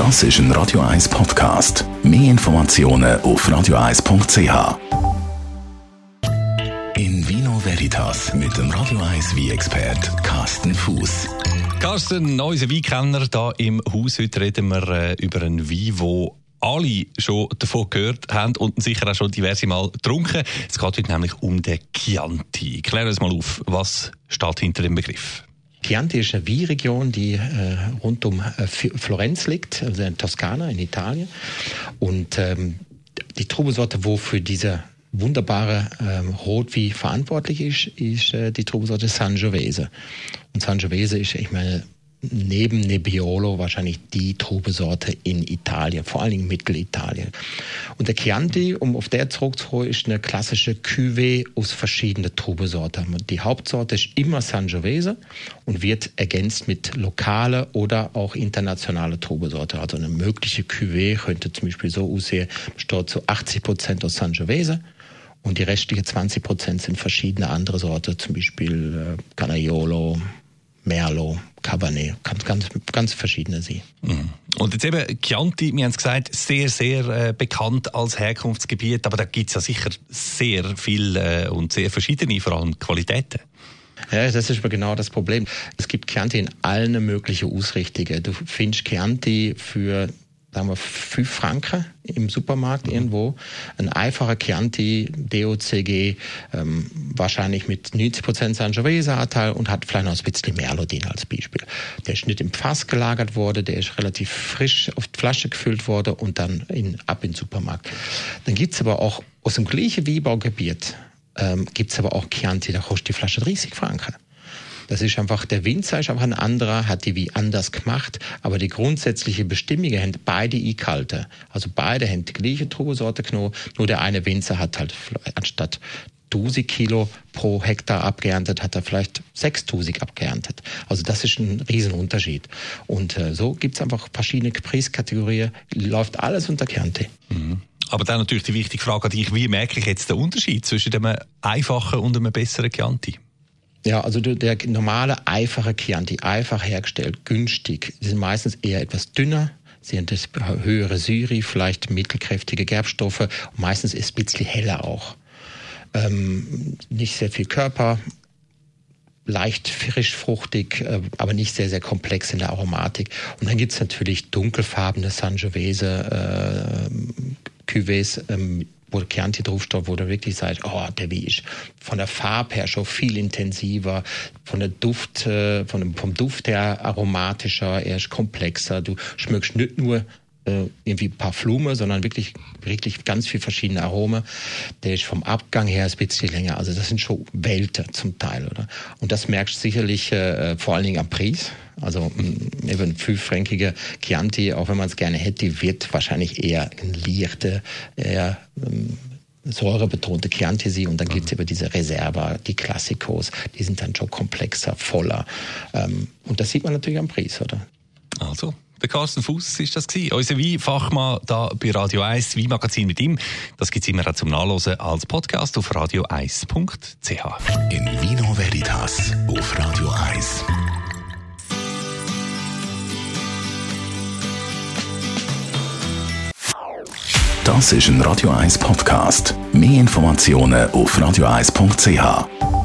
Das ist ein Radio 1 Podcast. Mehr Informationen auf radio1.ch. In Vino Veritas mit dem Radio 1 wie expert Carsten Fuß. Carsten, unser Weinkenner hier im Haus. Heute reden wir äh, über einen Wein, wo alle schon davon gehört haben und sicher auch schon diverse Mal getrunken. Es geht heute nämlich um den Chianti. Klär uns mal auf, was steht hinter dem Begriff? Chianti ist eine Weinregion, die äh, rund um äh, Florenz liegt, also in Toskana in Italien. Und ähm, die Trubesorte, wo für diese wunderbare ähm, Rotwein verantwortlich ist, ist äh, die Trubesorte Sangiovese. Und Sangiovese ist, ich meine, neben Nebbiolo wahrscheinlich die Trubesorte in Italien, vor allen Dingen Mittelitalien. Und der Chianti, um auf der zurückzuholen, ist eine klassische Cuvée aus verschiedenen Trubesorten. Die Hauptsorte ist immer Sangiovese und wird ergänzt mit lokale oder auch internationale Trubesorte. Also eine mögliche Cuvée könnte zum Beispiel so aussehen, besteht zu 80 Prozent aus Sangiovese und die restlichen 20 Prozent sind verschiedene andere Sorten, zum Beispiel äh, Canaiolo, Merlot, Cabernet, ganz, ganz, ganz verschiedene See. Mhm. Und jetzt eben Chianti, wir haben es gesagt, sehr, sehr äh, bekannt als Herkunftsgebiet, aber da gibt es ja sicher sehr viel äh, und sehr verschiedene, vor allem Qualitäten. Ja, das ist genau das Problem. Es gibt Chianti in allen möglichen Ausrichtungen. Du findest Chianti für sagen wir, 5 Franken im Supermarkt mhm. irgendwo. Ein einfacher Chianti DOCG, ähm, wahrscheinlich mit 90% Sangiovese-Anteil und hat vielleicht noch ein bisschen Merlodin als Beispiel. Der ist nicht im Fass gelagert worden, der ist relativ frisch auf die Flasche gefüllt worden und dann in, ab in den Supermarkt. Dann gibt's aber auch aus dem gleichen Weinbaugebiet ähm, gibt's aber auch Chianti, da kostet die Flasche 30 Franken. Das ist einfach, der Winzer ist einfach ein anderer, hat die wie anders gemacht, aber die grundsätzliche Bestimmung haben beide eingehalten. Also beide haben die gleiche Trubesorte genommen, nur der eine Winzer hat halt anstatt 1000 Kilo pro Hektar abgeerntet, hat er vielleicht 6000 abgeerntet. Also das ist ein Riesenunterschied. Und äh, so gibt's einfach verschiedene Preiskategorien, läuft alles unter Kernte. Mhm. Aber dann natürlich die wichtige Frage an dich, wie merke ich jetzt den Unterschied zwischen einem einfachen und einem besseren Chianti? Ja, also der normale, einfache Chianti, einfach hergestellt, günstig, die sind meistens eher etwas dünner, Sie haben das höhere Syri, vielleicht mittelkräftige Gerbstoffe. Meistens ist es ein bisschen heller auch. Ähm, nicht sehr viel Körper, leicht frisch fruchtig, äh, aber nicht sehr, sehr komplex in der Aromatik. Und dann gibt's natürlich dunkelfarbene Sangiovese äh, Cuvées, ähm, wo Chianti draufsteht, wo du wirklich sagst, oh, der wie ist von der Farbe her schon viel intensiver, von der Duft, äh, von vom Duft her aromatischer, er ist komplexer. Du schmückst nicht nur äh, irgendwie ein paar Flume, sondern wirklich, wirklich ganz viel verschiedene Aromen. Der ist vom Abgang her ein bisschen länger. Also das sind schon Welten zum Teil, oder? Und das merkst du sicherlich äh, vor allen Dingen am Preis. Also mm, eben fünffränkige Chianti, auch wenn man es gerne hätte, wird wahrscheinlich eher ein leichter, eher ähm, säurebetonte Chianti und dann mhm. gibt es eben diese Reserva, die Klassikos, die sind dann schon komplexer, voller. Ähm, und das sieht man natürlich am Preis, oder? Also, der Carsten Fuß ist das gewesen. Unser Weinfachmann da bei Radio 1, Weinmagazin mit ihm. Das gibt es immer auch zum Nachlesen als Podcast auf radio1.ch. In Vino Veritas auf Radio 1. Das ist ein Radio 1 Podcast. Mehr Informationen auf radio1.ch.